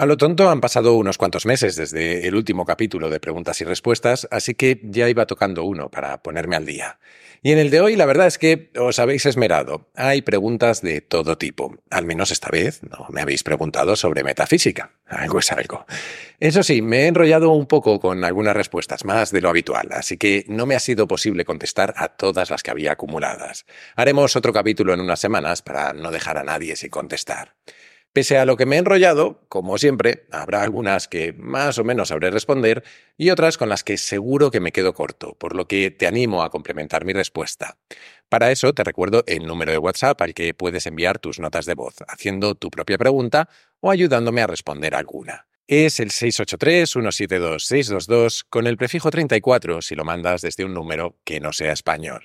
A lo tonto han pasado unos cuantos meses desde el último capítulo de preguntas y respuestas, así que ya iba tocando uno para ponerme al día. Y en el de hoy la verdad es que os habéis esmerado. Hay preguntas de todo tipo. Al menos esta vez no me habéis preguntado sobre metafísica. Algo es algo. Eso sí, me he enrollado un poco con algunas respuestas, más de lo habitual, así que no me ha sido posible contestar a todas las que había acumuladas. Haremos otro capítulo en unas semanas para no dejar a nadie sin contestar. Pese a lo que me he enrollado, como siempre, habrá algunas que más o menos sabré responder y otras con las que seguro que me quedo corto, por lo que te animo a complementar mi respuesta. Para eso te recuerdo el número de WhatsApp al que puedes enviar tus notas de voz, haciendo tu propia pregunta o ayudándome a responder alguna. Es el 683-172-622 con el prefijo 34 si lo mandas desde un número que no sea español.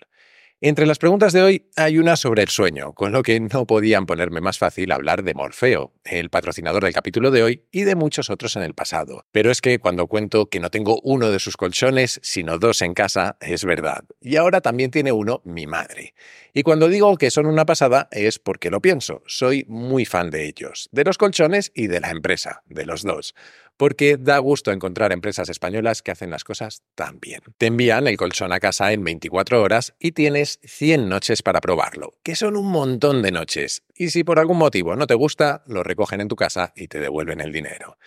Entre las preguntas de hoy hay una sobre el sueño, con lo que no podían ponerme más fácil hablar de Morfeo, el patrocinador del capítulo de hoy y de muchos otros en el pasado. Pero es que cuando cuento que no tengo uno de sus colchones, sino dos en casa, es verdad. Y ahora también tiene uno mi madre. Y cuando digo que son una pasada es porque lo pienso. Soy muy fan de ellos, de los colchones y de la empresa, de los dos porque da gusto encontrar empresas españolas que hacen las cosas tan bien. Te envían el colchón a casa en 24 horas y tienes 100 noches para probarlo, que son un montón de noches. Y si por algún motivo no te gusta, lo recogen en tu casa y te devuelven el dinero.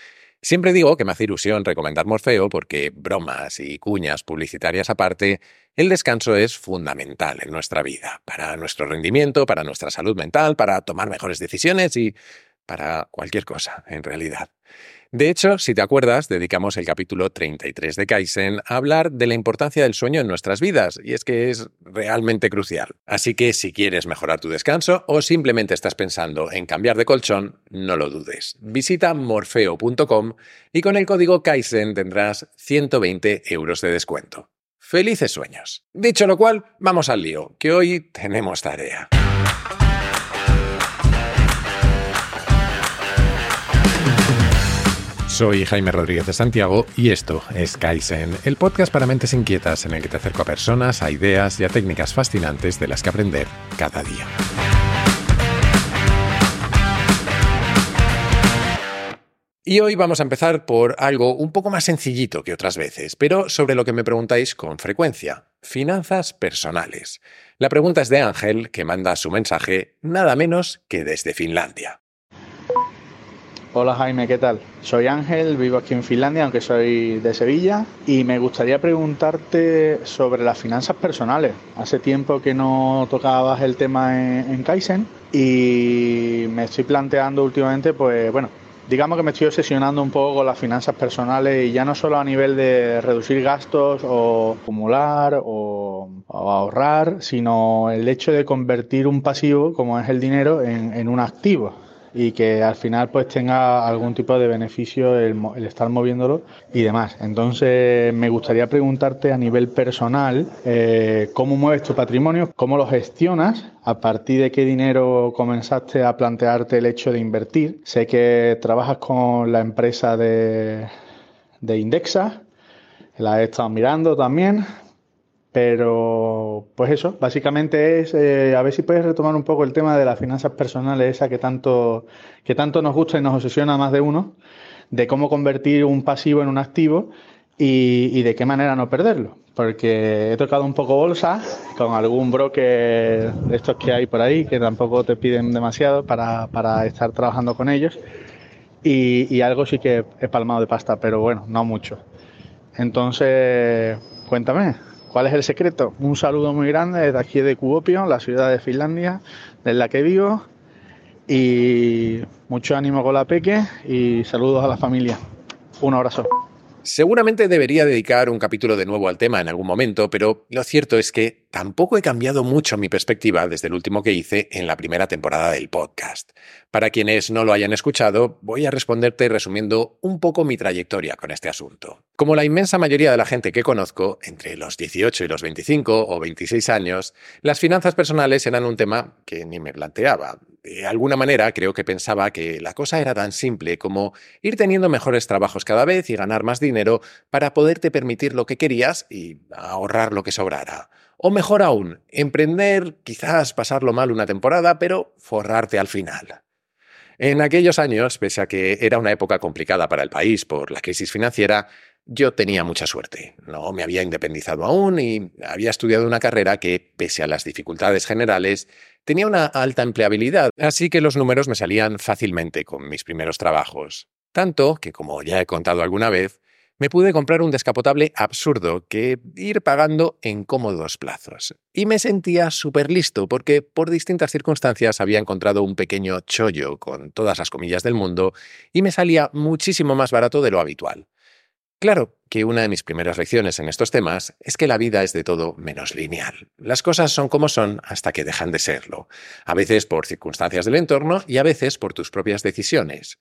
Siempre digo que me hace ilusión recomendar Morfeo porque, bromas y cuñas publicitarias aparte, el descanso es fundamental en nuestra vida, para nuestro rendimiento, para nuestra salud mental, para tomar mejores decisiones y para cualquier cosa, en realidad. De hecho, si te acuerdas, dedicamos el capítulo 33 de Kaizen a hablar de la importancia del sueño en nuestras vidas, y es que es realmente crucial. Así que si quieres mejorar tu descanso o simplemente estás pensando en cambiar de colchón, no lo dudes. Visita morfeo.com y con el código Kaizen tendrás 120 euros de descuento. Felices sueños. Dicho lo cual, vamos al lío, que hoy tenemos tarea. Soy Jaime Rodríguez de Santiago y esto es Kaizen, el podcast para mentes inquietas en el que te acerco a personas, a ideas y a técnicas fascinantes de las que aprender cada día. Y hoy vamos a empezar por algo un poco más sencillito que otras veces, pero sobre lo que me preguntáis con frecuencia, finanzas personales. La pregunta es de Ángel, que manda su mensaje nada menos que desde Finlandia. Hola Jaime, ¿qué tal? Soy Ángel, vivo aquí en Finlandia, aunque soy de Sevilla, y me gustaría preguntarte sobre las finanzas personales. Hace tiempo que no tocabas el tema en, Kaizen y me estoy planteando últimamente, pues bueno, digamos que me estoy obsesionando un poco con las finanzas personales y ya no solo a nivel de reducir gastos o acumular o, ahorrar, sino el hecho de convertir un pasivo, como es el dinero, en un activo y que al final pues tenga algún tipo de beneficio el, estar moviéndolo y demás. Entonces me gustaría preguntarte a nivel personal eh, cómo mueves tu patrimonio, cómo lo gestionas, a partir de qué dinero comenzaste a plantearte el hecho de invertir. Sé que trabajas con la empresa de, de Indexa, la he estado mirando también, pero, pues eso, básicamente es, eh, a ver si puedes retomar un poco el tema de las finanzas personales, esa que tanto, que tanto nos gusta y nos obsesiona a más de uno, de cómo convertir un pasivo en un activo y, de qué manera no perderlo. Porque he tocado un poco bolsa con algún broker de estos que hay por ahí, que tampoco te piden demasiado para, para estar trabajando con ellos. Y, y algo sí que he palmado de pasta, pero bueno, no mucho. Entonces, cuéntame, ¿Cuál es el secreto? Un saludo muy grande desde aquí de Kuopio, la ciudad de Finlandia, desde la que vivo. Y mucho ánimo con la peque y saludos a la familia. Un abrazo. Seguramente debería dedicar un capítulo de nuevo al tema en algún momento, pero lo cierto es que tampoco he cambiado mucho mi perspectiva desde el último que hice en la primera temporada del podcast. Para quienes no lo hayan escuchado, voy a responderte resumiendo un poco mi trayectoria con este asunto. Como la inmensa mayoría de la gente que conozco, entre los 18 y los 25 o 26 años, las finanzas personales eran un tema que ni me planteaba de alguna manera creo que pensaba que la cosa era tan simple como ir teniendo mejores trabajos cada vez y ganar más dinero para poderte permitir lo que querías y ahorrar lo que sobrara. O mejor aún, emprender, quizás pasarlo mal una temporada, pero forrarte al final. En aquellos años, pese a que era una época complicada para el país por la crisis financiera, yo tenía mucha suerte. No me había independizado aún y había estudiado una carrera que, pese a las dificultades generales, tenía una alta empleabilidad, así que los números me salían fácilmente con mis primeros trabajos. Tanto que, como ya he contado alguna vez, me pude comprar un descapotable absurdo que ir pagando en cómodos plazos. Y me sentía súper listo porque por distintas circunstancias había encontrado un pequeño chollo con todas las comillas del mundo y me salía muchísimo más barato de lo habitual. Claro que una de mis primeras lecciones en estos temas es que la vida es de todo menos lineal. Las cosas son como son hasta que dejan de serlo, a veces por circunstancias del entorno y a veces por tus propias decisiones.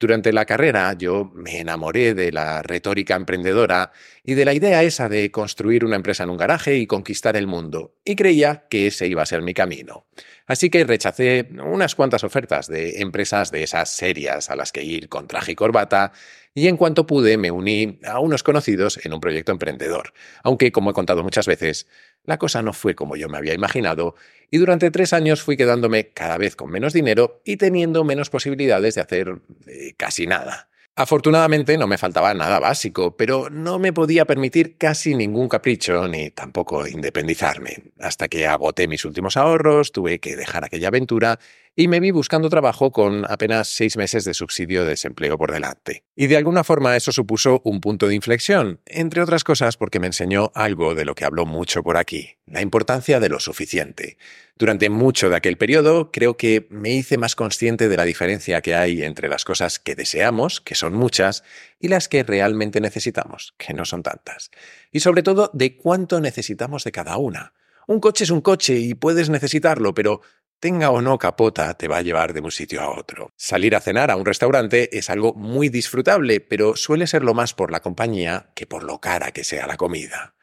Durante la carrera yo me enamoré de la retórica emprendedora y de la idea esa de construir una empresa en un garaje y conquistar el mundo, y creía que ese iba a ser mi camino. Así que rechacé unas cuantas ofertas de empresas de esas serias a las que ir con traje y corbata, y en cuanto pude me uní a unos conocidos en un proyecto emprendedor, aunque como he contado muchas veces, la cosa no fue como yo me había imaginado y durante tres años fui quedándome cada vez con menos dinero y teniendo menos posibilidades de hacer eh, casi nada. Afortunadamente no me faltaba nada básico, pero no me podía permitir casi ningún capricho ni tampoco independizarme. Hasta que agoté mis últimos ahorros, tuve que dejar aquella aventura y me vi buscando trabajo con apenas seis meses de subsidio de desempleo por delante. Y de alguna forma eso supuso un punto de inflexión, entre otras cosas porque me enseñó algo de lo que habló mucho por aquí, la importancia de lo suficiente. Durante mucho de aquel periodo creo que me hice más consciente de la diferencia que hay entre las cosas que deseamos, que son muchas, y las que realmente necesitamos, que no son tantas. Y sobre todo de cuánto necesitamos de cada una. Un coche es un coche y puedes necesitarlo, pero tenga o no capota, te va a llevar de un sitio a otro. Salir a cenar a un restaurante es algo muy disfrutable, pero suele serlo más por la compañía que por lo cara que sea la comida.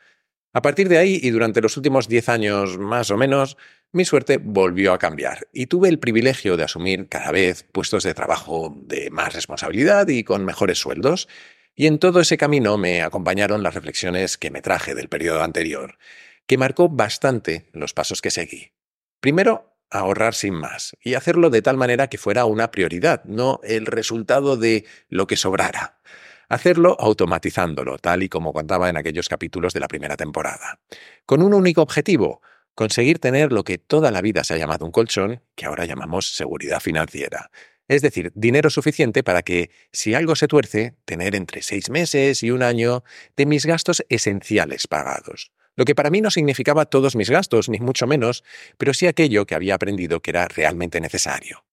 A partir de ahí y durante los últimos 10 años más o menos, mi suerte volvió a cambiar y tuve el privilegio de asumir cada vez puestos de trabajo de más responsabilidad y con mejores sueldos, y en todo ese camino me acompañaron las reflexiones que me traje del periodo anterior, que marcó bastante los pasos que seguí. Primero, ahorrar sin más y hacerlo de tal manera que fuera una prioridad, no el resultado de lo que sobrara. Hacerlo automatizándolo, tal y como contaba en aquellos capítulos de la primera temporada. Con un único objetivo, conseguir tener lo que toda la vida se ha llamado un colchón, que ahora llamamos seguridad financiera. Es decir, dinero suficiente para que, si algo se tuerce, tener entre seis meses y un año de mis gastos esenciales pagados lo que para mí no significaba todos mis gastos, ni mucho menos, pero sí aquello que había aprendido que era realmente necesario.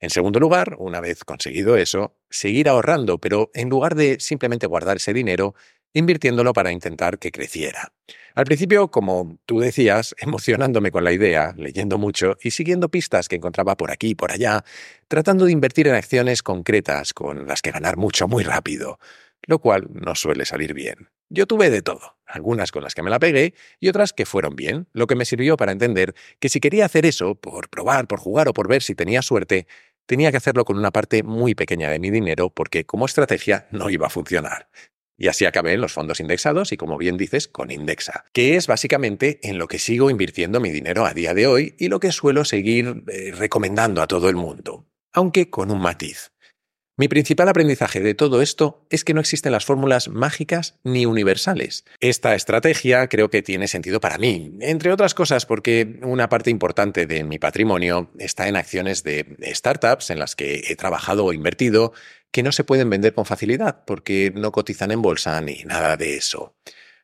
En segundo lugar, una vez conseguido eso, seguir ahorrando, pero en lugar de simplemente guardar ese dinero, invirtiéndolo para intentar que creciera. Al principio, como tú decías, emocionándome con la idea, leyendo mucho y siguiendo pistas que encontraba por aquí y por allá, tratando de invertir en acciones concretas con las que ganar mucho muy rápido, lo cual no suele salir bien. Yo tuve de todo, algunas con las que me la pegué y otras que fueron bien, lo que me sirvió para entender que si quería hacer eso, por probar, por jugar o por ver si tenía suerte, tenía que hacerlo con una parte muy pequeña de mi dinero porque como estrategia no iba a funcionar. Y así acabé en los fondos indexados y, como bien dices, con Indexa, que es básicamente en lo que sigo invirtiendo mi dinero a día de hoy y lo que suelo seguir eh, recomendando a todo el mundo, aunque con un matiz. Mi principal aprendizaje de todo esto es que no existen las fórmulas mágicas ni universales. Esta estrategia creo que tiene sentido para mí, entre otras cosas porque una parte importante de mi patrimonio está en acciones de startups en las que he trabajado o invertido que no se pueden vender con facilidad porque no cotizan en bolsa ni nada de eso.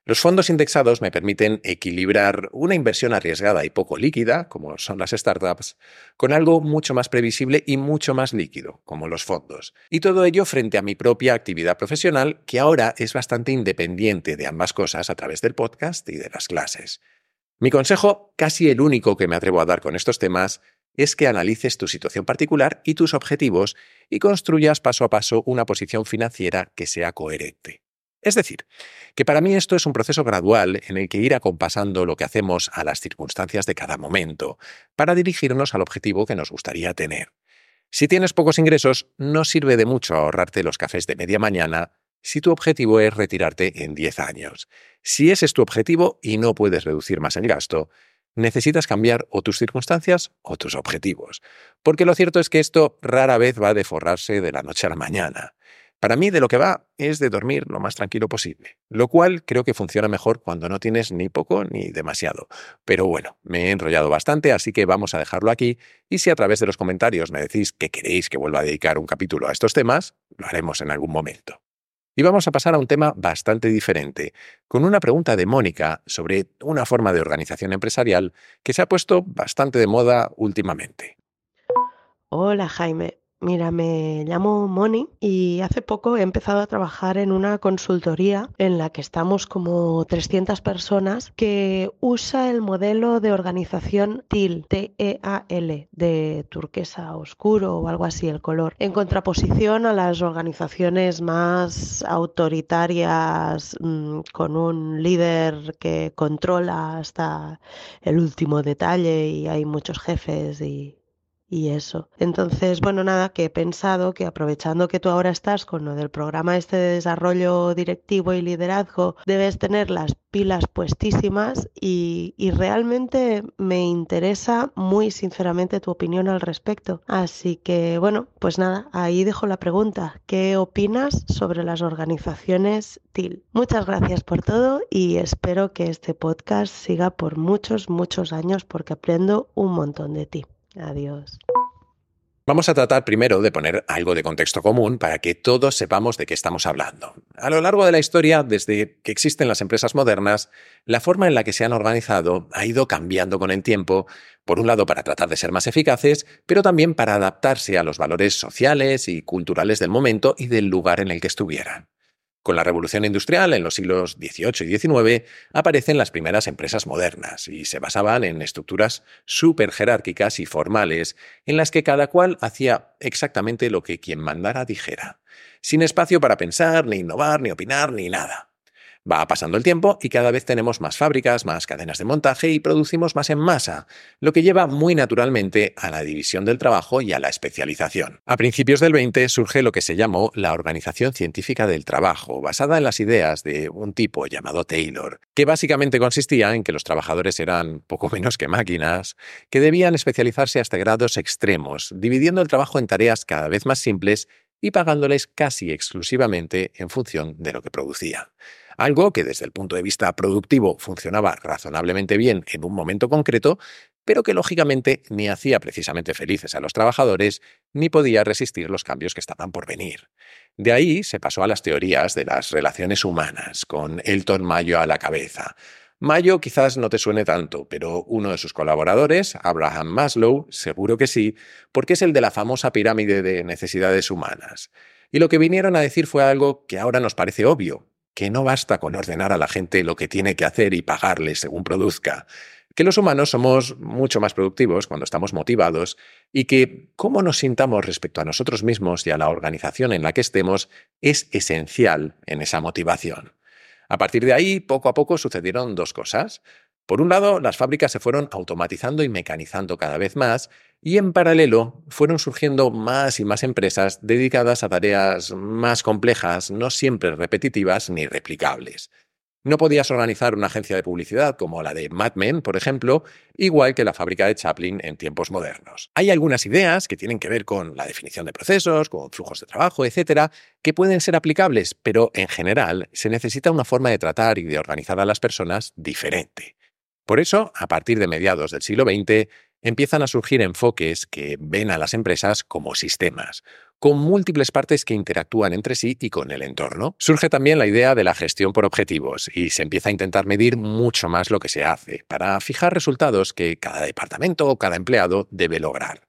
Los fondos indexados me permiten equilibrar una inversión arriesgada y poco líquida, como son las startups, con algo mucho más previsible y mucho más líquido, como los fondos. Y todo ello frente a mi propia actividad profesional, que ahora es bastante independiente de ambas cosas a través del podcast y de las clases. Mi consejo, casi el único que me atrevo a dar con estos temas, es que analices tu situación particular y tus objetivos y construyas paso a paso una posición financiera que sea coherente. Es decir, que para mí esto es un proceso gradual en el que ir acompasando lo que hacemos a las circunstancias de cada momento, para dirigirnos al objetivo que nos gustaría tener. Si tienes pocos ingresos, no sirve de mucho ahorrarte los cafés de media mañana si tu objetivo es retirarte en 10 años. Si ese es tu objetivo y no puedes reducir más el gasto, necesitas cambiar o tus circunstancias o tus objetivos. Porque lo cierto es que esto rara vez va a deforrarse de la noche a la mañana. Para mí de lo que va es de dormir lo más tranquilo posible, lo cual creo que funciona mejor cuando no tienes ni poco ni demasiado. Pero bueno, me he enrollado bastante, así que vamos a dejarlo aquí y si a través de los comentarios me decís que queréis que vuelva a dedicar un capítulo a estos temas, lo haremos en algún momento. Y vamos a pasar a un tema bastante diferente, con una pregunta de Mónica sobre una forma de organización empresarial que se ha puesto bastante de moda últimamente. Hola Jaime, Mira, me llamo Moni y hace poco he empezado a trabajar en una consultoría en la que estamos como 300 personas que usa el modelo de organización TIL, T-E-A-L, de turquesa oscuro o algo así el color, en contraposición a las organizaciones más autoritarias mm, con un líder que controla hasta el último detalle y hay muchos jefes y y eso. Entonces, bueno, nada, que he pensado que aprovechando que tú ahora estás con lo del programa este de desarrollo directivo y liderazgo, debes tener las pilas puestísimas y, y realmente me interesa muy sinceramente tu opinión al respecto. Así que, bueno, pues nada, ahí dejo la pregunta. ¿Qué opinas sobre las organizaciones TIL? Muchas gracias por todo y espero que este podcast siga por muchos, muchos años porque aprendo un montón de ti. Adiós. Vamos a tratar primero de poner algo de contexto común para que todos sepamos de qué estamos hablando. A lo largo de la historia, desde que existen las empresas modernas, la forma en la que se han organizado ha ido cambiando con el tiempo, por un lado para tratar de ser más eficaces, pero también para adaptarse a los valores sociales y culturales del momento y del lugar en el que estuvieran. Con la revolución industrial en los siglos XVIII y XIX aparecen las primeras empresas modernas y se basaban en estructuras súper jerárquicas y formales en las que cada cual hacía exactamente lo que quien mandara dijera, sin espacio para pensar, ni innovar, ni opinar, ni nada. Va pasando el tiempo y cada vez tenemos más fábricas, más cadenas de montaje y producimos más en masa, lo que lleva muy naturalmente a la división del trabajo y a la especialización. A principios del 20 surge lo que se llamó la Organización Científica del Trabajo, basada en las ideas de un tipo llamado Taylor, que básicamente consistía en que los trabajadores eran poco menos que máquinas, que debían especializarse hasta grados extremos, dividiendo el trabajo en tareas cada vez más simples y pagándoles casi exclusivamente en función de lo que producían algo que desde el punto de vista productivo funcionaba razonablemente bien en un momento concreto, pero que lógicamente ni hacía precisamente felices a los trabajadores ni podía resistir los cambios que estaban por venir. De ahí se pasó a las teorías de las relaciones humanas, con Elton Mayo a la cabeza. Mayo quizás no te suene tanto, pero uno de sus colaboradores, Abraham Maslow, seguro que sí, porque es el de la famosa pirámide de necesidades humanas. Y lo que vinieron a decir fue algo que ahora nos parece obvio, que no basta con ordenar a la gente lo que tiene que hacer y pagarle según produzca, que los humanos somos mucho más productivos cuando estamos motivados y que cómo nos sintamos respecto a nosotros mismos y a la organización en la que estemos es esencial en esa motivación. A partir de ahí, poco a poco sucedieron dos cosas. Por un lado, las fábricas se fueron automatizando y mecanizando cada vez más, y en paralelo fueron surgiendo más y más empresas dedicadas a tareas más complejas, no siempre repetitivas ni replicables. No podías organizar una agencia de publicidad como la de Mad Men, por ejemplo, igual que la fábrica de Chaplin en tiempos modernos. Hay algunas ideas que tienen que ver con la definición de procesos, con flujos de trabajo, etcétera, que pueden ser aplicables, pero en general se necesita una forma de tratar y de organizar a las personas diferente. Por eso, a partir de mediados del siglo XX, empiezan a surgir enfoques que ven a las empresas como sistemas, con múltiples partes que interactúan entre sí y con el entorno. Surge también la idea de la gestión por objetivos y se empieza a intentar medir mucho más lo que se hace para fijar resultados que cada departamento o cada empleado debe lograr.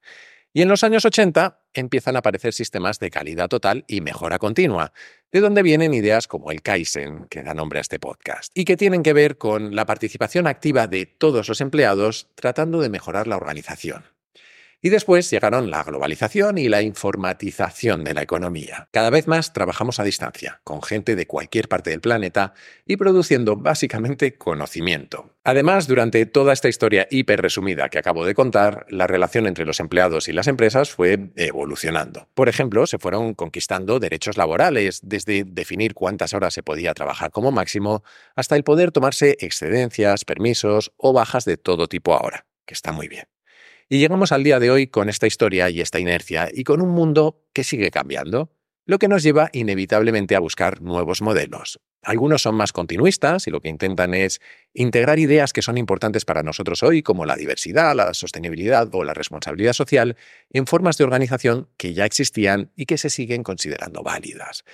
Y en los años 80 empiezan a aparecer sistemas de calidad total y mejora continua, de donde vienen ideas como el Kaizen, que da nombre a este podcast, y que tienen que ver con la participación activa de todos los empleados tratando de mejorar la organización. Y después llegaron la globalización y la informatización de la economía. Cada vez más trabajamos a distancia, con gente de cualquier parte del planeta y produciendo básicamente conocimiento. Además, durante toda esta historia hiper resumida que acabo de contar, la relación entre los empleados y las empresas fue evolucionando. Por ejemplo, se fueron conquistando derechos laborales, desde definir cuántas horas se podía trabajar como máximo, hasta el poder tomarse excedencias, permisos o bajas de todo tipo ahora, que está muy bien. Y llegamos al día de hoy con esta historia y esta inercia y con un mundo que sigue cambiando, lo que nos lleva inevitablemente a buscar nuevos modelos. Algunos son más continuistas y lo que intentan es integrar ideas que son importantes para nosotros hoy, como la diversidad, la sostenibilidad o la responsabilidad social, en formas de organización que ya existían y que se siguen considerando válidas.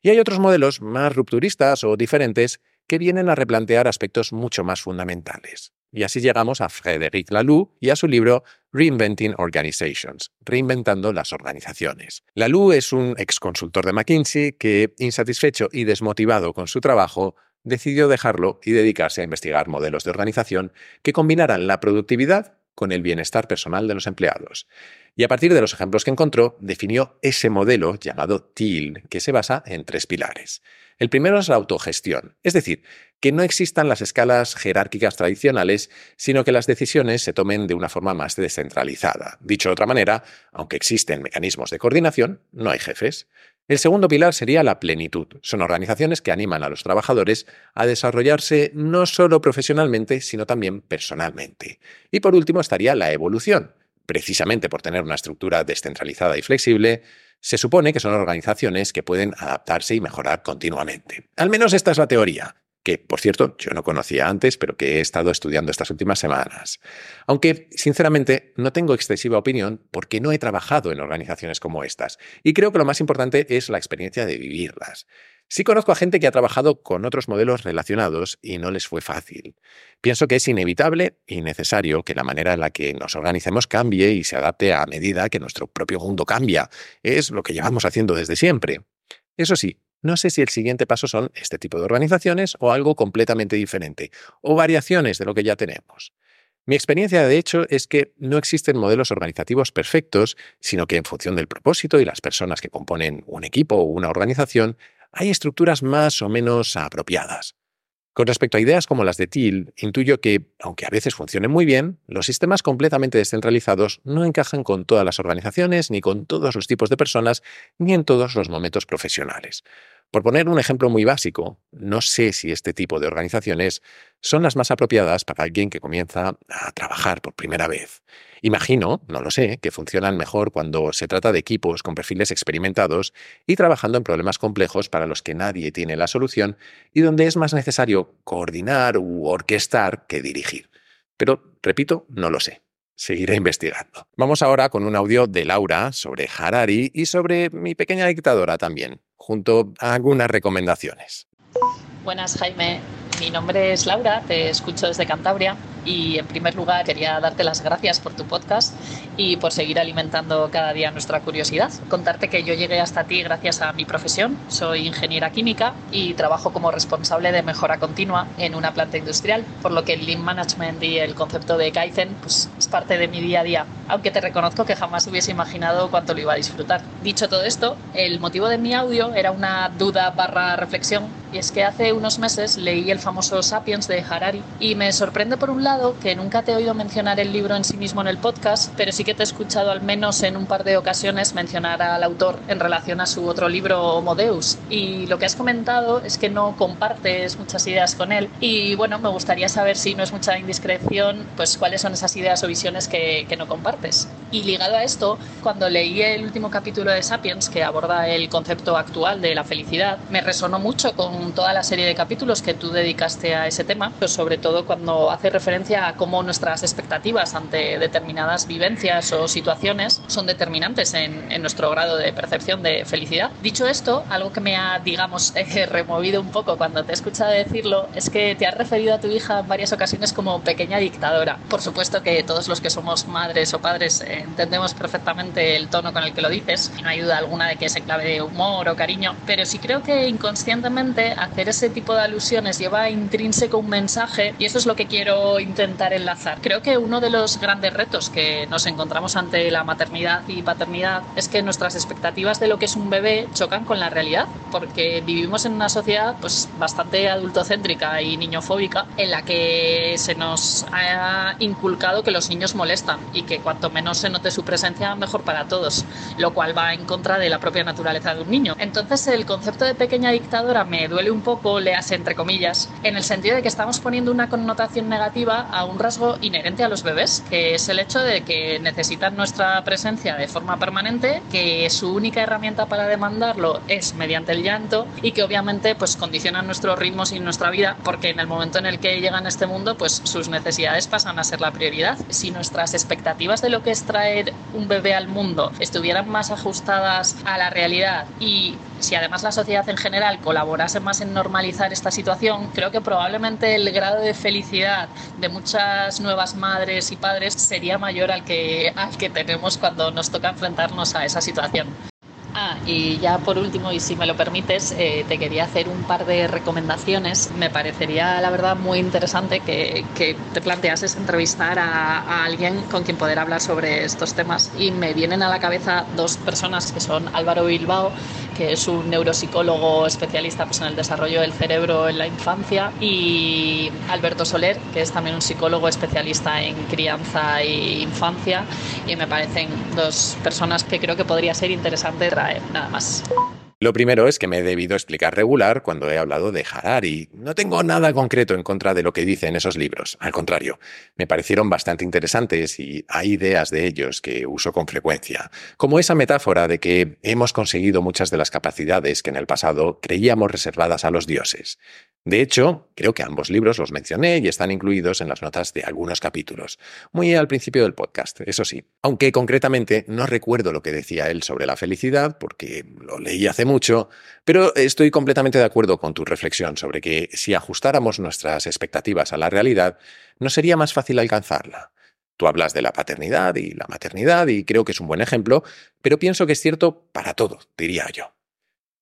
Y hay otros modelos más rupturistas o diferentes que vienen a replantear aspectos mucho más fundamentales. Y así llegamos a Frédéric Laloux y a su libro Reinventing Organizations, reinventando las organizaciones. Laloux es un ex consultor de McKinsey que, insatisfecho y desmotivado con su trabajo, decidió dejarlo y dedicarse a investigar modelos de organización que combinaran la productividad con el bienestar personal de los empleados. Y a partir de los ejemplos que encontró, definió ese modelo llamado TEAL, que se basa en tres pilares. El primero es la autogestión, es decir, que no existan las escalas jerárquicas tradicionales, sino que las decisiones se tomen de una forma más descentralizada. Dicho de otra manera, aunque existen mecanismos de coordinación, no hay jefes. El segundo pilar sería la plenitud. Son organizaciones que animan a los trabajadores a desarrollarse no solo profesionalmente, sino también personalmente. Y por último estaría la evolución. Precisamente por tener una estructura descentralizada y flexible, se supone que son organizaciones que pueden adaptarse y mejorar continuamente. Al menos esta es la teoría, que, por cierto, yo no conocía antes, pero que he estado estudiando estas últimas semanas. Aunque, sinceramente, no tengo excesiva opinión porque no he trabajado en organizaciones como estas, y creo que lo más importante es la experiencia de vivirlas. Sí conozco a gente que ha trabajado con otros modelos relacionados y no les fue fácil. Pienso que es inevitable y necesario que la manera en la que nos organicemos cambie y se adapte a medida que nuestro propio mundo cambia. Es lo que llevamos haciendo desde siempre. Eso sí, no sé si el siguiente paso son este tipo de organizaciones o algo completamente diferente, o variaciones de lo que ya tenemos. Mi experiencia, de hecho, es que no existen modelos organizativos perfectos, sino que en función del propósito y las personas que componen un equipo o una organización, hay estructuras más o menos apropiadas. Con respecto a ideas como las de Thiel, intuyo que, aunque a veces funcionen muy bien, los sistemas completamente descentralizados no encajan con todas las organizaciones, ni con todos los tipos de personas, ni en todos los momentos profesionales. Por poner un ejemplo muy básico, no sé si este tipo de organizaciones son las más apropiadas para alguien que comienza a trabajar por primera vez. Imagino, no lo sé, que funcionan mejor cuando se trata de equipos con perfiles experimentados y trabajando en problemas complejos para los que nadie tiene la solución y donde es más necesario coordinar u orquestar que dirigir. Pero, repito, no lo sé. Seguiré investigando. Vamos ahora con un audio de Laura sobre Harari y sobre mi pequeña dictadora también junto a algunas recomendaciones. Buenas, Jaime. Mi nombre es Laura, te escucho desde Cantabria y en primer lugar quería darte las gracias por tu podcast y por seguir alimentando cada día nuestra curiosidad. Contarte que yo llegué hasta ti gracias a mi profesión. Soy ingeniera química y trabajo como responsable de mejora continua en una planta industrial, por lo que el Lean Management y el concepto de Kaizen pues, es parte de mi día a día, aunque te reconozco que jamás hubiese imaginado cuánto lo iba a disfrutar. Dicho todo esto, el motivo de mi audio era una duda barra reflexión y es que hace unos meses leí el famoso Sapiens de Harari y me sorprende por un lado que nunca te he oído mencionar el libro en sí mismo en el podcast, pero sí que te he escuchado al menos en un par de ocasiones mencionar al autor en relación a su otro libro Homo Deus. Y lo que has comentado es que no compartes muchas ideas con él. Y bueno, me gustaría saber si no es mucha indiscreción, pues cuáles son esas ideas o visiones que, que no compartes. Y ligado a esto, cuando leí el último capítulo de Sapiens que aborda el concepto actual de la felicidad, me resonó mucho con toda la serie de capítulos que tú dedicaste a ese tema, pero sobre todo cuando hace referencia a cómo nuestras expectativas ante determinadas vivencias o situaciones son determinantes en, nuestro grado de percepción de felicidad. Dicho esto, algo que me ha, digamos, removido un poco cuando te he escuchado decirlo es que te has referido a tu hija en varias ocasiones como pequeña dictadora. Por supuesto que todos los que somos madres o padres eh, entendemos perfectamente el tono con el que lo dices no hay duda alguna de que es en clave de humor o cariño, pero sí creo que inconscientemente hacer ese tipo de alusiones lleva intrínseco un mensaje y eso es lo que quiero intentar enlazar. Creo que uno de los grandes retos que nos encontramos ante la maternidad y paternidad es que nuestras expectativas de lo que es un bebé chocan con la realidad, porque vivimos en una sociedad pues bastante adultocéntrica y niñofóbica en la que se nos ha inculcado que los niños molestan y que cuanto menos se note su presencia mejor para todos, lo cual va en contra de la propia naturaleza de un niño. Entonces el concepto de pequeña dictadora me duele un poco, le hace entre comillas, en el sentido de que estamos poniendo una connotación negativa a un rasgo inherente a los bebés, que es el hecho de que necesitan nuestra presencia de forma permanente, que su única herramienta para demandarlo es mediante el llanto y que obviamente pues condicionan nuestros ritmos y nuestra vida porque en el momento en el que llegan a este mundo pues sus necesidades pasan a ser la prioridad. Si nuestras expectativas de lo que es traer un bebé al mundo estuvieran más ajustadas a la realidad y si además la sociedad en general colaborase más en normalizar esta situación, creo que probablemente el grado de felicidad de muchas nuevas madres y padres sería mayor al que, al que tenemos cuando nos toca enfrentarnos a esa situación. Ah, y ya por último, y si me lo permites, eh, te quería hacer un par de recomendaciones. Me parecería, la verdad, muy interesante que, que te planteases entrevistar a, a, alguien con quien poder hablar sobre estos temas. Y me vienen a la cabeza dos personas que son Álvaro Bilbao, es un neuropsicólogo especialista pues, en el desarrollo del cerebro en la infancia, y Alberto Soler, que es también un psicólogo especialista en crianza e infancia. Y me parecen dos personas que creo que podría ser interesante nada más. Lo primero es que me he debido explicar regular cuando he hablado de Harari. No tengo nada concreto en contra de lo que dice en esos libros. Al contrario, me parecieron bastante interesantes y hay ideas de ellos que uso con frecuencia. Como esa metáfora de que hemos conseguido muchas de las capacidades que en el pasado creíamos reservadas a los dioses. De hecho, creo que ambos libros los mencioné y están incluidos en las notas de algunos capítulos, muy al principio del podcast, eso sí. Aunque concretamente no recuerdo lo que decía él sobre la felicidad, porque lo leí hace mucho, pero estoy completamente de acuerdo con tu reflexión sobre que si ajustáramos nuestras expectativas a la realidad, no sería más fácil alcanzarla. Tú hablas de la paternidad y la maternidad y creo que es un buen ejemplo, pero pienso que es cierto para todo, diría yo.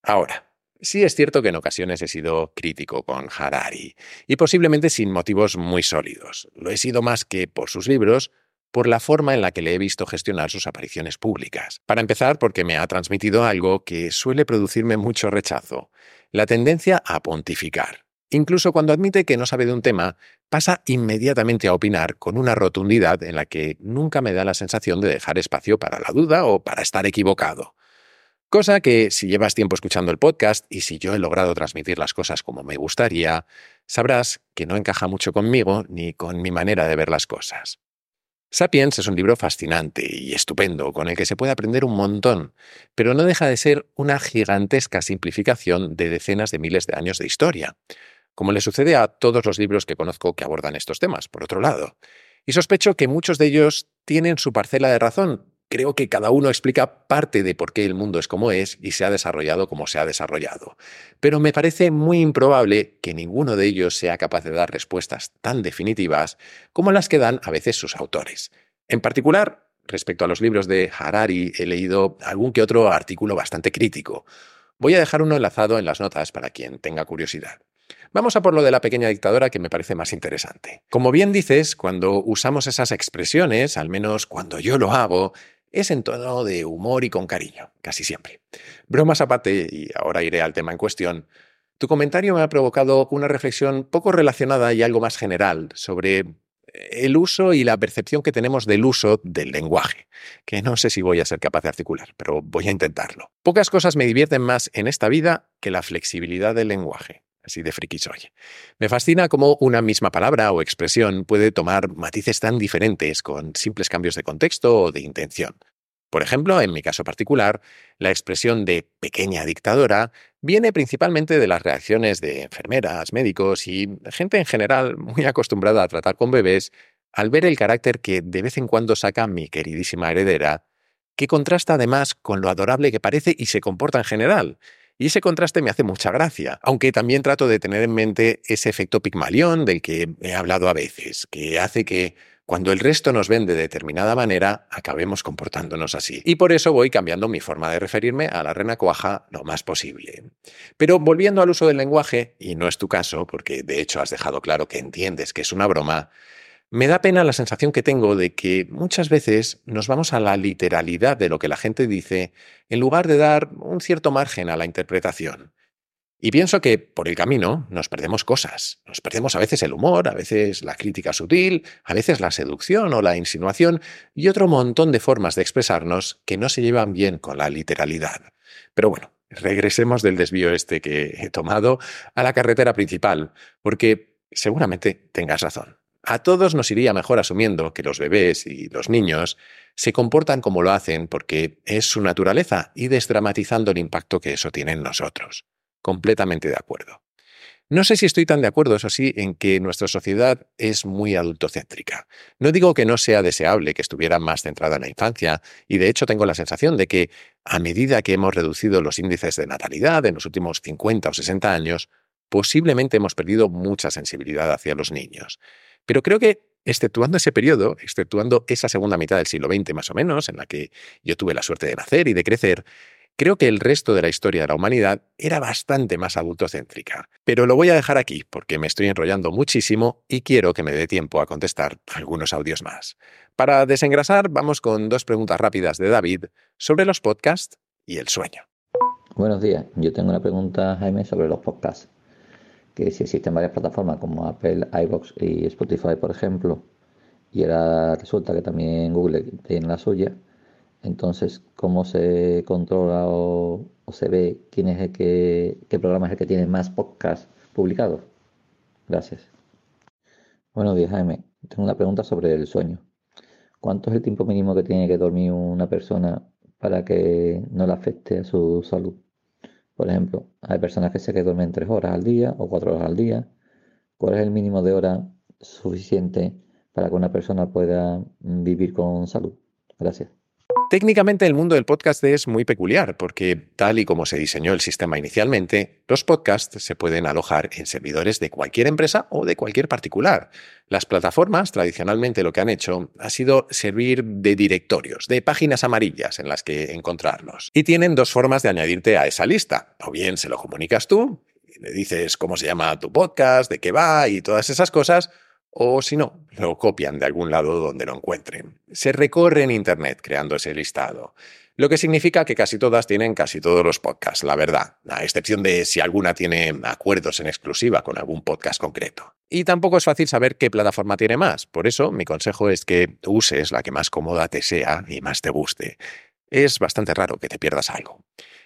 Ahora, Sí es cierto que en ocasiones he sido crítico con Harari, y posiblemente sin motivos muy sólidos. Lo he sido más que por sus libros, por la forma en la que le he visto gestionar sus apariciones públicas. Para empezar, porque me ha transmitido algo que suele producirme mucho rechazo, la tendencia a pontificar. Incluso cuando admite que no sabe de un tema, pasa inmediatamente a opinar con una rotundidad en la que nunca me da la sensación de dejar espacio para la duda o para estar equivocado. Cosa que, si llevas tiempo escuchando el podcast y si yo he logrado transmitir las cosas como me gustaría, sabrás que no encaja mucho conmigo ni con mi manera de ver las cosas. Sapiens es un libro fascinante y estupendo, con el que se puede aprender un montón, pero no deja de ser una gigantesca simplificación de decenas de miles de años de historia, como le sucede a todos los libros que conozco que abordan estos temas, por otro lado. Y sospecho que muchos de ellos tienen su parcela de razón, Creo que cada uno explica parte de por qué el mundo es como es y se ha desarrollado como se ha desarrollado. Pero me parece muy improbable que ninguno de ellos sea capaz de dar respuestas tan definitivas como las que dan a veces sus autores. En particular, respecto a los libros de Harari, he leído algún que otro artículo bastante crítico. Voy a dejar uno enlazado en las notas para quien tenga curiosidad. Vamos a por lo de la pequeña dictadora que me parece más interesante. Como bien dices, cuando usamos esas expresiones, al menos cuando yo lo hago, es en tono de humor y con cariño, casi siempre. Bromas aparte, y ahora iré al tema en cuestión, tu comentario me ha provocado una reflexión poco relacionada y algo más general sobre el uso y la percepción que tenemos del uso del lenguaje, que no sé si voy a ser capaz de articular, pero voy a intentarlo. Pocas cosas me divierten más en esta vida que la flexibilidad del lenguaje. Así de friki soy. Me fascina cómo una misma palabra o expresión puede tomar matices tan diferentes con simples cambios de contexto o de intención. Por ejemplo, en mi caso particular, la expresión de pequeña dictadora viene principalmente de las reacciones de enfermeras, médicos y gente en general muy acostumbrada a tratar con bebés al ver el carácter que de vez en cuando saca mi queridísima heredera, que contrasta además con lo adorable que parece y se comporta en general, y ese contraste me hace mucha gracia, aunque también trato de tener en mente ese efecto pigmalión del que he hablado a veces, que hace que cuando el resto nos ven de determinada manera, acabemos comportándonos así. Y por eso voy cambiando mi forma de referirme a la rena cuaja lo más posible. Pero volviendo al uso del lenguaje, y no es tu caso, porque de hecho has dejado claro que entiendes que es una broma, me da pena la sensación que tengo de que muchas veces nos vamos a la literalidad de lo que la gente dice en lugar de dar un cierto margen a la interpretación. Y pienso que por el camino nos perdemos cosas. Nos perdemos a veces el humor, a veces la crítica sutil, a veces la seducción o la insinuación y otro montón de formas de expresarnos que no se llevan bien con la literalidad. Pero bueno, regresemos del desvío este que he tomado a la carretera principal, porque seguramente tengas razón. A todos nos iría mejor asumiendo que los bebés y los niños se comportan como lo hacen porque es su naturaleza y desdramatizando el impacto que eso tiene en nosotros. Completamente de acuerdo. No sé si estoy tan de acuerdo, eso sí, en que nuestra sociedad es muy adultocéntrica. No digo que no sea deseable que estuviera más centrada en la infancia, y de hecho tengo la sensación de que, a medida que hemos reducido los índices de natalidad en los últimos 50 o 60 años, posiblemente hemos perdido mucha sensibilidad hacia los niños. Pero creo que, exceptuando ese periodo, exceptuando esa segunda mitad del siglo XX más o menos, en la que yo tuve la suerte de nacer y de crecer, Creo que el resto de la historia de la humanidad era bastante más adultocéntrica. Pero lo voy a dejar aquí porque me estoy enrollando muchísimo y quiero que me dé tiempo a contestar algunos audios más. Para desengrasar, vamos con dos preguntas rápidas de David sobre los podcasts y el sueño. Buenos días, yo tengo una pregunta, Jaime, sobre los podcasts. Si existen varias plataformas como Apple, iBox y Spotify, por ejemplo, y ahora resulta que también Google tiene la suya, entonces, ¿cómo se controla o, se ve quién es el que, qué programa es el que tiene más podcasts publicados? Gracias. Buenos días, Jaime. Tengo una pregunta sobre el sueño. ¿Cuánto es el tiempo mínimo que tiene que dormir una persona para que no le afecte a su salud? Por ejemplo, hay personas que se que duermen tres horas al día o cuatro horas al día. ¿Cuál es el mínimo de hora suficiente para que una persona pueda vivir con salud? Gracias. Técnicamente el mundo del podcast es muy peculiar porque, tal y como se diseñó el sistema inicialmente, los podcasts se pueden alojar en servidores de cualquier empresa o de cualquier particular. Las plataformas tradicionalmente lo que han hecho ha sido servir de directorios, de páginas amarillas en las que encontrarlos. Y tienen dos formas de añadirte a esa lista. O bien se lo comunicas tú, le dices cómo se llama tu podcast, de qué va y todas esas cosas, o si no, lo copian de algún lado donde lo encuentren. Se recorre en Internet creando ese listado. Lo que significa que casi todas tienen casi todos los podcasts, la verdad, a excepción de si alguna tiene acuerdos en exclusiva con algún podcast concreto. Y tampoco es fácil saber qué plataforma tiene más, por eso mi consejo es que uses la que más cómoda te sea y más te guste. Es bastante raro que te pierdas algo.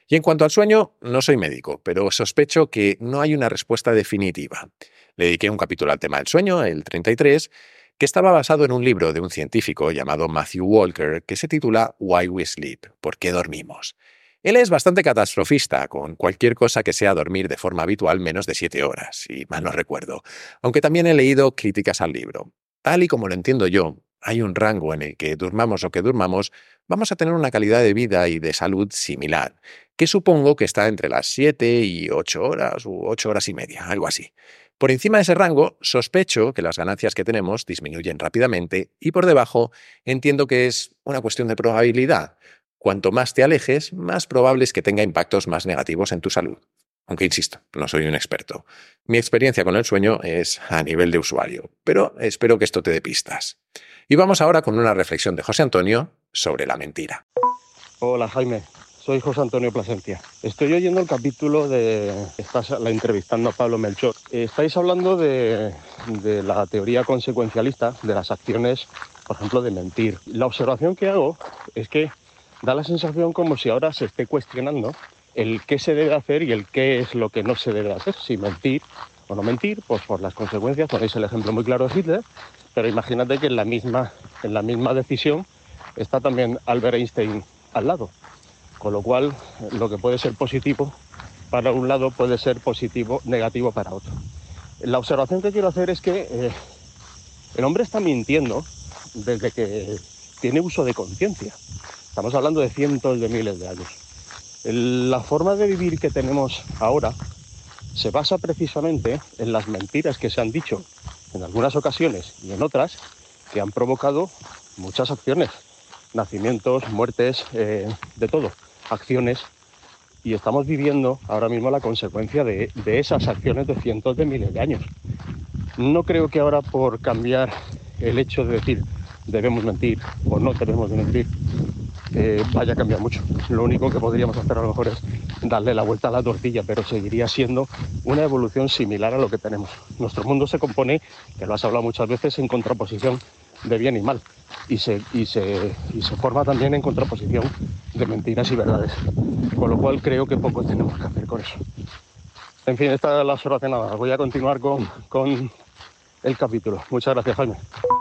Y en cuanto al sueño, no soy médico, pero sospecho que no hay una respuesta definitiva. Le dediqué un capítulo al tema del sueño, el 33, que estaba basado en un libro de un científico llamado Matthew Walker que se titula Why We Sleep, ¿Por qué dormimos? Él es bastante catastrofista con cualquier cosa que sea dormir de forma habitual menos de siete horas, si mal no recuerdo, aunque también he leído críticas al libro. Tal y como lo entiendo yo, hay un rango en el que durmamos o que durmamos, vamos a tener una calidad de vida y de salud similar, que supongo que está entre las siete y ocho horas u ocho horas y media, algo así. Por encima de ese rango, sospecho que las ganancias que tenemos disminuyen rápidamente y por debajo entiendo que es una cuestión de probabilidad. Cuanto más te alejes, más probable es que tenga impactos más negativos en tu salud. Aunque insisto, no soy un experto. Mi experiencia con el sueño es a nivel de usuario, pero espero que esto te dé pistas. Y vamos ahora con una reflexión de José Antonio sobre la mentira. Hola Jaime, soy José Antonio Plasencia. Estoy oyendo el capítulo de. Estás la entrevistando a Pablo Melchor. Estáis hablando de, de la teoría consecuencialista de las acciones, por ejemplo, de mentir. La observación que hago es que da la sensación como si ahora se esté cuestionando el qué se debe hacer y el qué es lo que no se debe hacer. Si mentir o no mentir, pues por las consecuencias. Ponéis el ejemplo muy claro de Hitler, pero imagínate que en la misma, en la misma decisión está también Albert Einstein al lado. Con lo cual, lo que puede ser positivo para un lado puede ser positivo, negativo para otro. La observación que quiero hacer es que eh, el hombre está mintiendo desde que tiene uso de conciencia. Estamos hablando de cientos de miles de años. La forma de vivir que tenemos ahora se basa precisamente en las mentiras que se han dicho en algunas ocasiones y en otras que han provocado muchas acciones, nacimientos, muertes, eh, de todo, acciones. Y estamos viviendo ahora mismo la consecuencia de, de esas acciones de cientos de miles de años. No creo que ahora por cambiar el hecho de decir debemos mentir o no debemos de mentir eh, vaya a cambiar mucho. Lo único que podríamos hacer a lo mejor es darle la vuelta a la tortilla, pero seguiría siendo una evolución similar a lo que tenemos. Nuestro mundo se compone, que lo has hablado muchas veces, en contraposición de bien y mal. Y se, y se, y se forma también en contraposición de mentiras y verdades. Con lo cual creo que poco tenemos que hacer con eso. En fin, esta es la horas de nada. Voy a continuar con, con el capítulo. Muchas gracias, Jaime.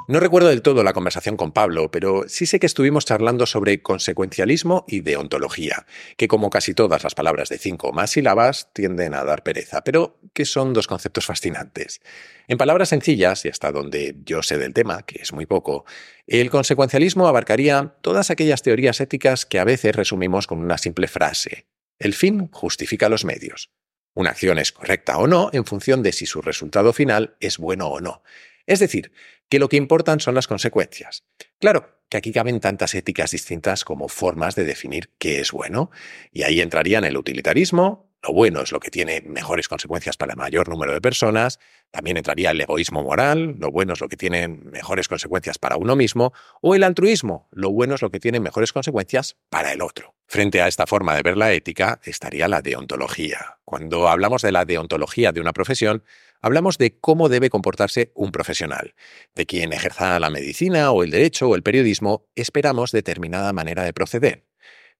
No recuerdo del todo la conversación con Pablo, pero sí sé que estuvimos charlando sobre consecuencialismo y deontología, que como casi todas las palabras de cinco o más sílabas tienden a dar pereza, pero que son dos conceptos fascinantes. En palabras sencillas, y hasta donde yo sé del tema, que es muy poco, el consecuencialismo abarcaría todas aquellas teorías éticas que a veces resumimos con una simple frase. El fin justifica los medios. Una acción es correcta o no en función de si su resultado final es bueno o no. Es decir, que lo que importan son las consecuencias. Claro, que aquí caben tantas éticas distintas como formas de definir qué es bueno, y ahí entrarían el utilitarismo, lo bueno es lo que tiene mejores consecuencias para el mayor número de personas, también entraría el egoísmo moral, lo bueno es lo que tiene mejores consecuencias para uno mismo, o el altruismo, lo bueno es lo que tiene mejores consecuencias para el otro. Frente a esta forma de ver la ética estaría la deontología. Cuando hablamos de la deontología de una profesión, hablamos de cómo debe comportarse un profesional. De quien ejerza la medicina o el derecho o el periodismo, esperamos determinada manera de proceder.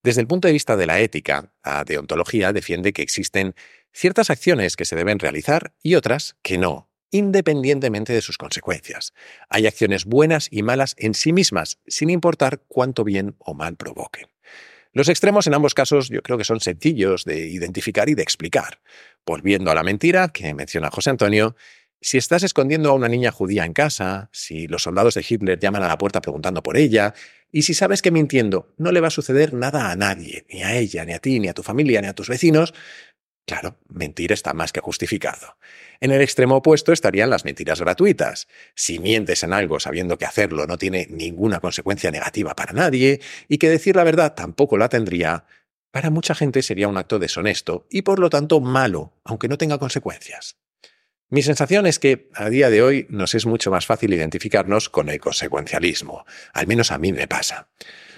Desde el punto de vista de la ética, la deontología defiende que existen ciertas acciones que se deben realizar y otras que no, independientemente de sus consecuencias. Hay acciones buenas y malas en sí mismas, sin importar cuánto bien o mal provoquen. Los extremos en ambos casos yo creo que son sencillos de identificar y de explicar. Volviendo a la mentira que menciona José Antonio, si estás escondiendo a una niña judía en casa, si los soldados de Hitler llaman a la puerta preguntando por ella, y si sabes que mintiendo no le va a suceder nada a nadie, ni a ella, ni a ti, ni a tu familia, ni a tus vecinos, Claro, mentir está más que justificado. En el extremo opuesto estarían las mentiras gratuitas. Si mientes en algo sabiendo que hacerlo no tiene ninguna consecuencia negativa para nadie y que decir la verdad tampoco la tendría, para mucha gente sería un acto deshonesto y por lo tanto malo, aunque no tenga consecuencias. Mi sensación es que a día de hoy nos es mucho más fácil identificarnos con el consecuencialismo, al menos a mí me pasa.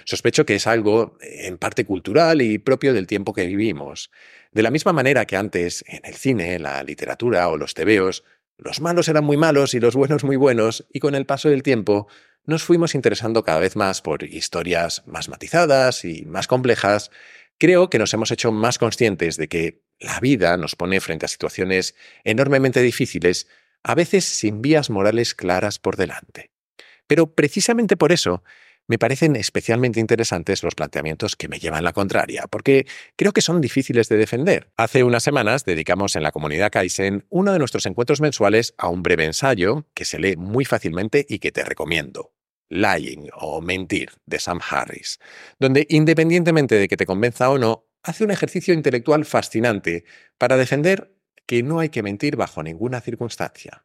Sospecho que es algo en parte cultural y propio del tiempo que vivimos. De la misma manera que antes, en el cine, la literatura o los tebeos, los malos eran muy malos y los buenos muy buenos, y con el paso del tiempo nos fuimos interesando cada vez más por historias más matizadas y más complejas, creo que nos hemos hecho más conscientes de que la vida nos pone frente a situaciones enormemente difíciles, a veces sin vías morales claras por delante. Pero precisamente por eso me parecen especialmente interesantes los planteamientos que me llevan la contraria, porque creo que son difíciles de defender. Hace unas semanas dedicamos en la comunidad Kaizen uno de nuestros encuentros mensuales a un breve ensayo que se lee muy fácilmente y que te recomiendo. Lying o Mentir de Sam Harris, donde independientemente de que te convenza o no, hace un ejercicio intelectual fascinante para defender que no hay que mentir bajo ninguna circunstancia.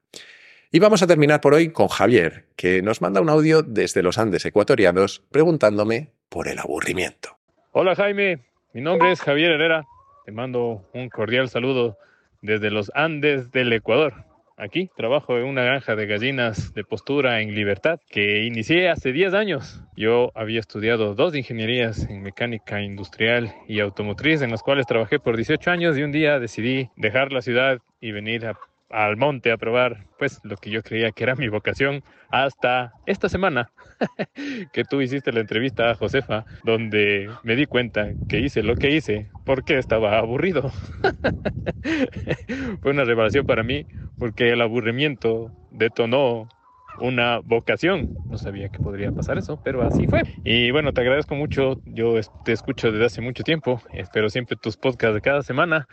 Y vamos a terminar por hoy con Javier, que nos manda un audio desde los Andes ecuatorianos preguntándome por el aburrimiento. Hola Jaime, mi nombre es Javier Herrera. Te mando un cordial saludo desde los Andes del Ecuador. Aquí trabajo en una granja de gallinas de postura en libertad que inicié hace 10 años. Yo había estudiado dos ingenierías en mecánica industrial y automotriz en las cuales trabajé por 18 años y un día decidí dejar la ciudad y venir a al monte a probar pues lo que yo creía que era mi vocación hasta esta semana que tú hiciste la entrevista a Josefa donde me di cuenta que hice lo que hice porque estaba aburrido. Fue una revelación para mí porque el aburrimiento detonó una vocación. No sabía que podría pasar eso, pero así fue. Y bueno, te agradezco mucho. Yo te escucho desde hace mucho tiempo. Espero siempre tus podcasts de cada semana.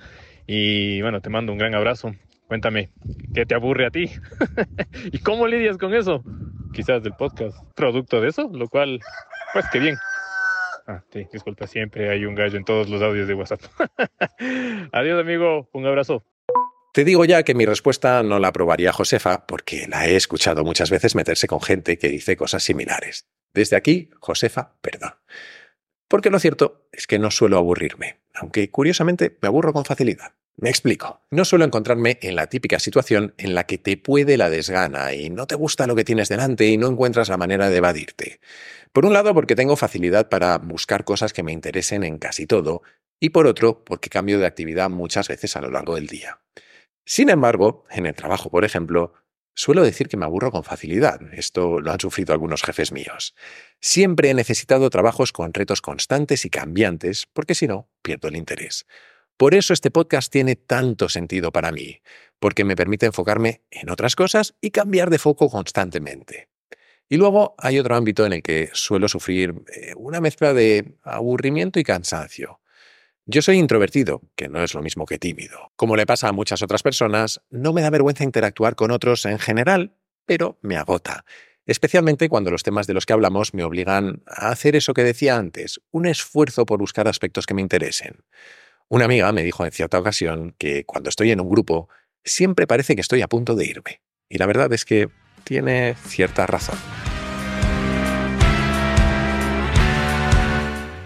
Y bueno, te mando un gran abrazo. Cuéntame, ¿qué te aburre a ti? ¿Y cómo lidias con eso? Quizás del podcast, producto de eso, lo cual, pues qué bien. Ah, sí, disculpa, siempre hay un gallo en todos los audios de WhatsApp. Adiós, amigo, un abrazo. Te digo ya que mi respuesta no la aprobaría Josefa porque la he escuchado muchas veces meterse con gente que dice cosas similares. Desde aquí, Josefa, perdón. Porque lo cierto es que no suelo aburrirme, aunque curiosamente me aburro con facilidad. Me explico. No suelo encontrarme en la típica situación en la que te puede la desgana y no te gusta lo que tienes delante y no encuentras la manera de evadirte. Por un lado, porque tengo facilidad para buscar cosas que me interesen en casi todo, y por otro, porque cambio de actividad muchas veces a lo largo del día. Sin embargo, en el trabajo, por ejemplo, suelo decir que me aburro con facilidad. Esto lo han sufrido algunos jefes míos. Siempre he necesitado trabajos con retos constantes y cambiantes, porque si no, pierdo el interés. Por eso este podcast tiene tanto sentido para mí, porque me permite enfocarme en otras cosas y cambiar de foco constantemente. Y luego hay otro ámbito en el que suelo sufrir eh, una mezcla de aburrimiento y cansancio. Yo soy introvertido, que no es lo mismo que tímido. Como le pasa a muchas otras personas, no me da vergüenza interactuar con otros en general, pero me agota. Especialmente cuando los temas de los que hablamos me obligan a hacer eso que decía antes, un esfuerzo por buscar aspectos que me interesen. Una amiga me dijo en cierta ocasión que cuando estoy en un grupo, siempre parece que estoy a punto de irme. Y la verdad es que tiene cierta razón.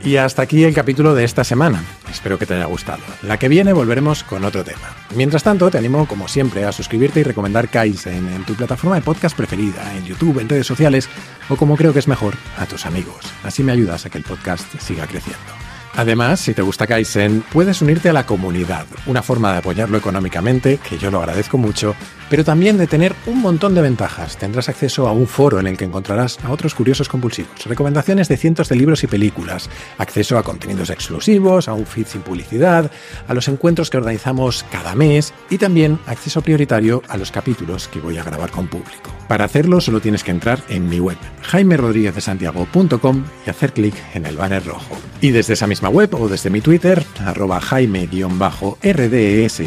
Y hasta aquí el capítulo de esta semana. Espero que te haya gustado. La que viene volveremos con otro tema. Mientras tanto, te animo, como siempre, a suscribirte y recomendar Kaizen en tu plataforma de podcast preferida, en YouTube, en redes sociales o, como creo que es mejor, a tus amigos. Así me ayudas a que el podcast siga creciendo. Además, si te gusta Kaizen, puedes unirte a la comunidad, una forma de apoyarlo económicamente, que yo lo agradezco mucho, pero también de tener un montón de ventajas. Tendrás acceso a un foro en el que encontrarás a otros curiosos compulsivos, recomendaciones de cientos de libros y películas, acceso a contenidos exclusivos, a un feed sin publicidad, a los encuentros que organizamos cada mes y también acceso prioritario a los capítulos que voy a grabar con público. Para hacerlo solo tienes que entrar en mi web, jaimerodríguezdesantiago.com y hacer clic en el banner rojo. Y desde esa web o desde mi Twitter, arroba jaime-rds,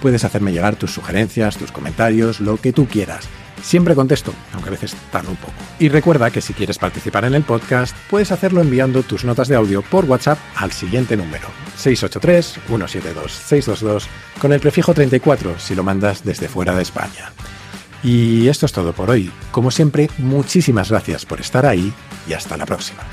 puedes hacerme llegar tus sugerencias, tus comentarios, lo que tú quieras. Siempre contesto, aunque a veces tardo un poco. Y recuerda que si quieres participar en el podcast, puedes hacerlo enviando tus notas de audio por WhatsApp al siguiente número, 683-172-622, con el prefijo 34 si lo mandas desde fuera de España. Y esto es todo por hoy. Como siempre, muchísimas gracias por estar ahí y hasta la próxima.